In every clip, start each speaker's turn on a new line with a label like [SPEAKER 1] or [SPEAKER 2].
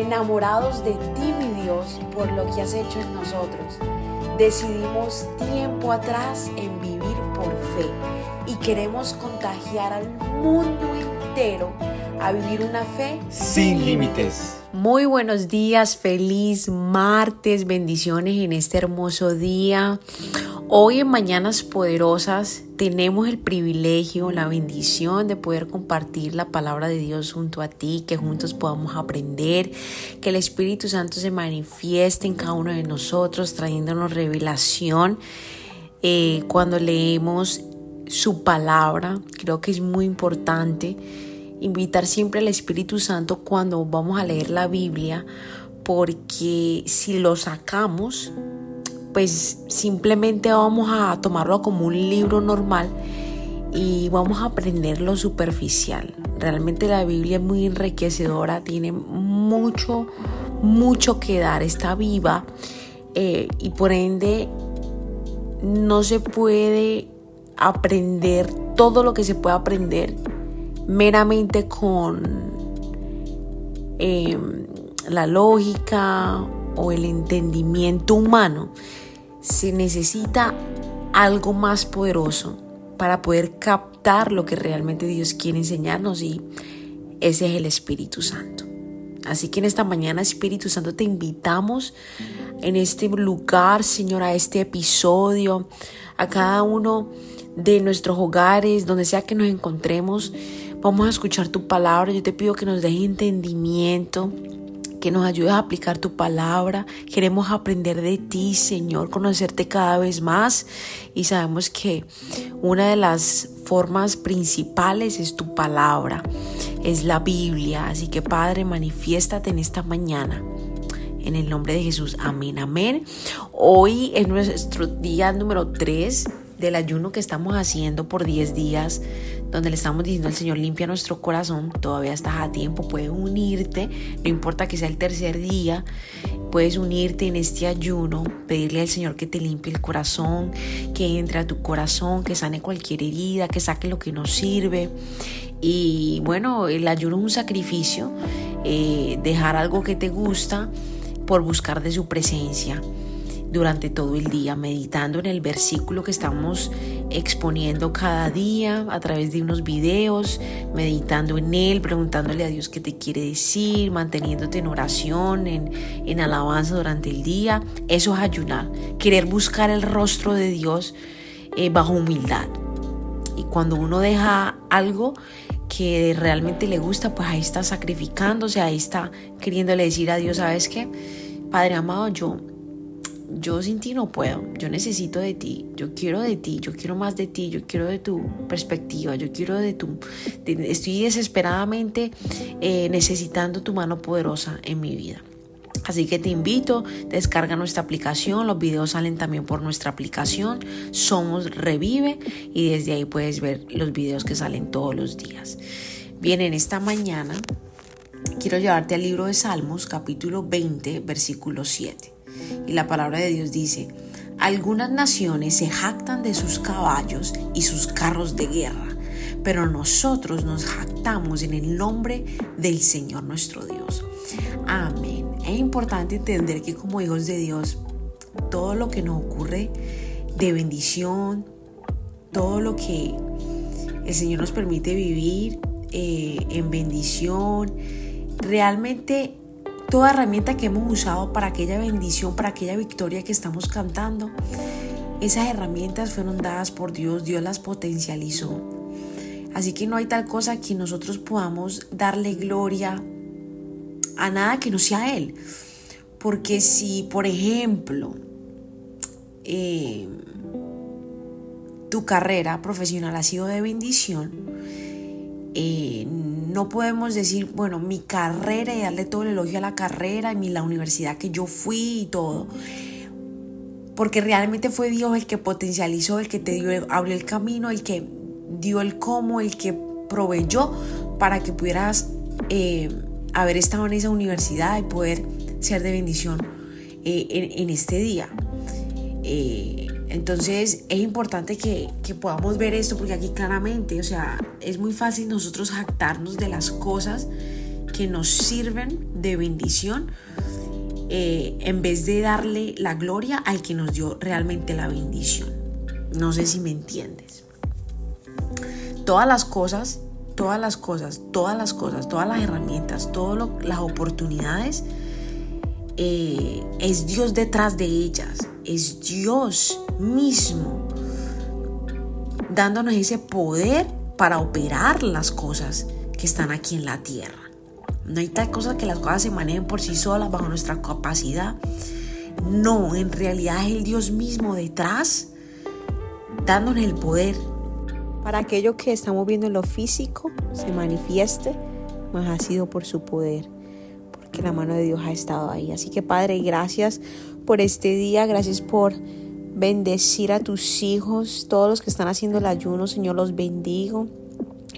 [SPEAKER 1] enamorados de ti, mi Dios, por lo que has hecho en nosotros. Decidimos tiempo atrás en vivir por fe y queremos contagiar al mundo entero a vivir una fe
[SPEAKER 2] sin límites.
[SPEAKER 1] Muy buenos días, feliz martes, bendiciones en este hermoso día. Hoy en Mañanas Poderosas tenemos el privilegio, la bendición de poder compartir la palabra de Dios junto a ti, que juntos podamos aprender, que el Espíritu Santo se manifieste en cada uno de nosotros, trayéndonos revelación. Eh, cuando leemos su palabra, creo que es muy importante invitar siempre al Espíritu Santo cuando vamos a leer la Biblia, porque si lo sacamos, pues simplemente vamos a tomarlo como un libro normal y vamos a aprender lo superficial. Realmente la Biblia es muy enriquecedora, tiene mucho, mucho que dar, está viva eh, y por ende no se puede aprender todo lo que se puede aprender meramente con em, la lógica o el entendimiento humano. Se necesita algo más poderoso para poder captar lo que realmente Dios quiere enseñarnos y ese es el Espíritu Santo. Así que en esta mañana, Espíritu Santo, te invitamos en este lugar, Señor, a este episodio, a cada uno de nuestros hogares, donde sea que nos encontremos, Vamos a escuchar tu palabra. Yo te pido que nos dejes entendimiento, que nos ayudes a aplicar tu palabra. Queremos aprender de ti, Señor, conocerte cada vez más. Y sabemos que una de las formas principales es tu palabra, es la Biblia. Así que, Padre, manifiéstate en esta mañana. En el nombre de Jesús, amén, amén. Hoy es nuestro día número 3 del ayuno que estamos haciendo por 10 días, donde le estamos diciendo al Señor, limpia nuestro corazón, todavía estás a tiempo, puedes unirte, no importa que sea el tercer día, puedes unirte en este ayuno, pedirle al Señor que te limpie el corazón, que entre a tu corazón, que sane cualquier herida, que saque lo que no sirve. Y bueno, el ayuno es un sacrificio, eh, dejar algo que te gusta por buscar de su presencia durante todo el día, meditando en el versículo que estamos exponiendo cada día a través de unos videos, meditando en él, preguntándole a Dios qué te quiere decir, manteniéndote en oración, en, en alabanza durante el día. Eso es ayunar, querer buscar el rostro de Dios eh, bajo humildad. Y cuando uno deja algo que realmente le gusta, pues ahí está sacrificándose, ahí está queriéndole decir a Dios, ¿sabes qué? Padre amado, yo yo sin ti no puedo, yo necesito de ti, yo quiero de ti, yo quiero más de ti, yo quiero de tu perspectiva, yo quiero de tu, estoy desesperadamente eh, necesitando tu mano poderosa en mi vida. Así que te invito, descarga nuestra aplicación, los videos salen también por nuestra aplicación, Somos Revive y desde ahí puedes ver los videos que salen todos los días. Bien, en esta mañana quiero llevarte al libro de Salmos, capítulo 20, versículo 7. Y la palabra de Dios dice, algunas naciones se jactan de sus caballos y sus carros de guerra, pero nosotros nos jactamos en el nombre del Señor nuestro Dios. Amén. Es importante entender que como hijos de Dios, todo lo que nos ocurre de bendición, todo lo que el Señor nos permite vivir eh, en bendición, realmente toda herramienta que hemos usado para aquella bendición, para aquella victoria que estamos cantando, esas herramientas fueron dadas por Dios, Dios las potencializó. Así que no hay tal cosa que nosotros podamos darle gloria a nada que no sea Él. Porque si, por ejemplo, eh, tu carrera profesional ha sido de bendición, eh, no podemos decir, bueno, mi carrera y darle todo el elogio a la carrera y la universidad que yo fui y todo. Porque realmente fue Dios el que potencializó, el que te dio, abrió el camino, el que dio el cómo, el que proveyó para que pudieras eh, haber estado en esa universidad y poder ser de bendición eh, en, este día. Entonces es importante que, podamos ver esto porque aquí claramente, o sea, es muy fácil nosotros jactarnos de las cosas que nos sirven de bendición eh, en vez de darle la gloria al que nos dio realmente la bendición. No sé si me entiendes. Todas las cosas, todas las cosas, todas las cosas, todas las herramientas, todas las oportunidades, eh, es Dios detrás de ellas, es Dios mismo dándonos ese poder para operar las cosas que están aquí en la tierra. No hay tal cosa que las cosas se manejen por sí solas bajo nuestra capacidad. No, en realidad es el Dios mismo detrás dándonos el poder.
[SPEAKER 2] Para aquello que estamos viendo en lo físico se manifieste, más ha sido por su poder, porque la mano de Dios ha estado ahí. Así que Padre, gracias por este día, gracias por bendecir a tus hijos, todos los que están haciendo el ayuno, Señor, los bendigo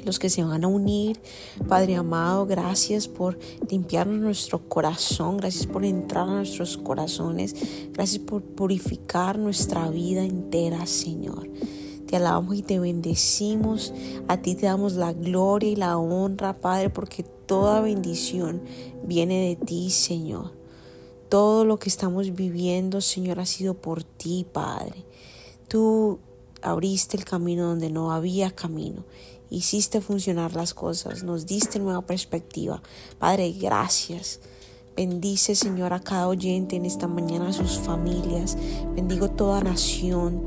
[SPEAKER 2] los que se van a unir. Padre amado, gracias por limpiarnos nuestro corazón, gracias por entrar a nuestros corazones, gracias por purificar nuestra vida entera, Señor. Te alabamos y te bendecimos. A ti te damos la gloria y la honra, Padre, porque toda bendición viene de ti, Señor. Todo lo que estamos viviendo, Señor, ha sido por ti, Padre. Tú abriste el camino donde no había camino hiciste funcionar las cosas, nos diste nueva perspectiva. Padre, gracias. Bendice, Señor, a cada oyente en esta mañana, a sus familias. Bendigo toda nación,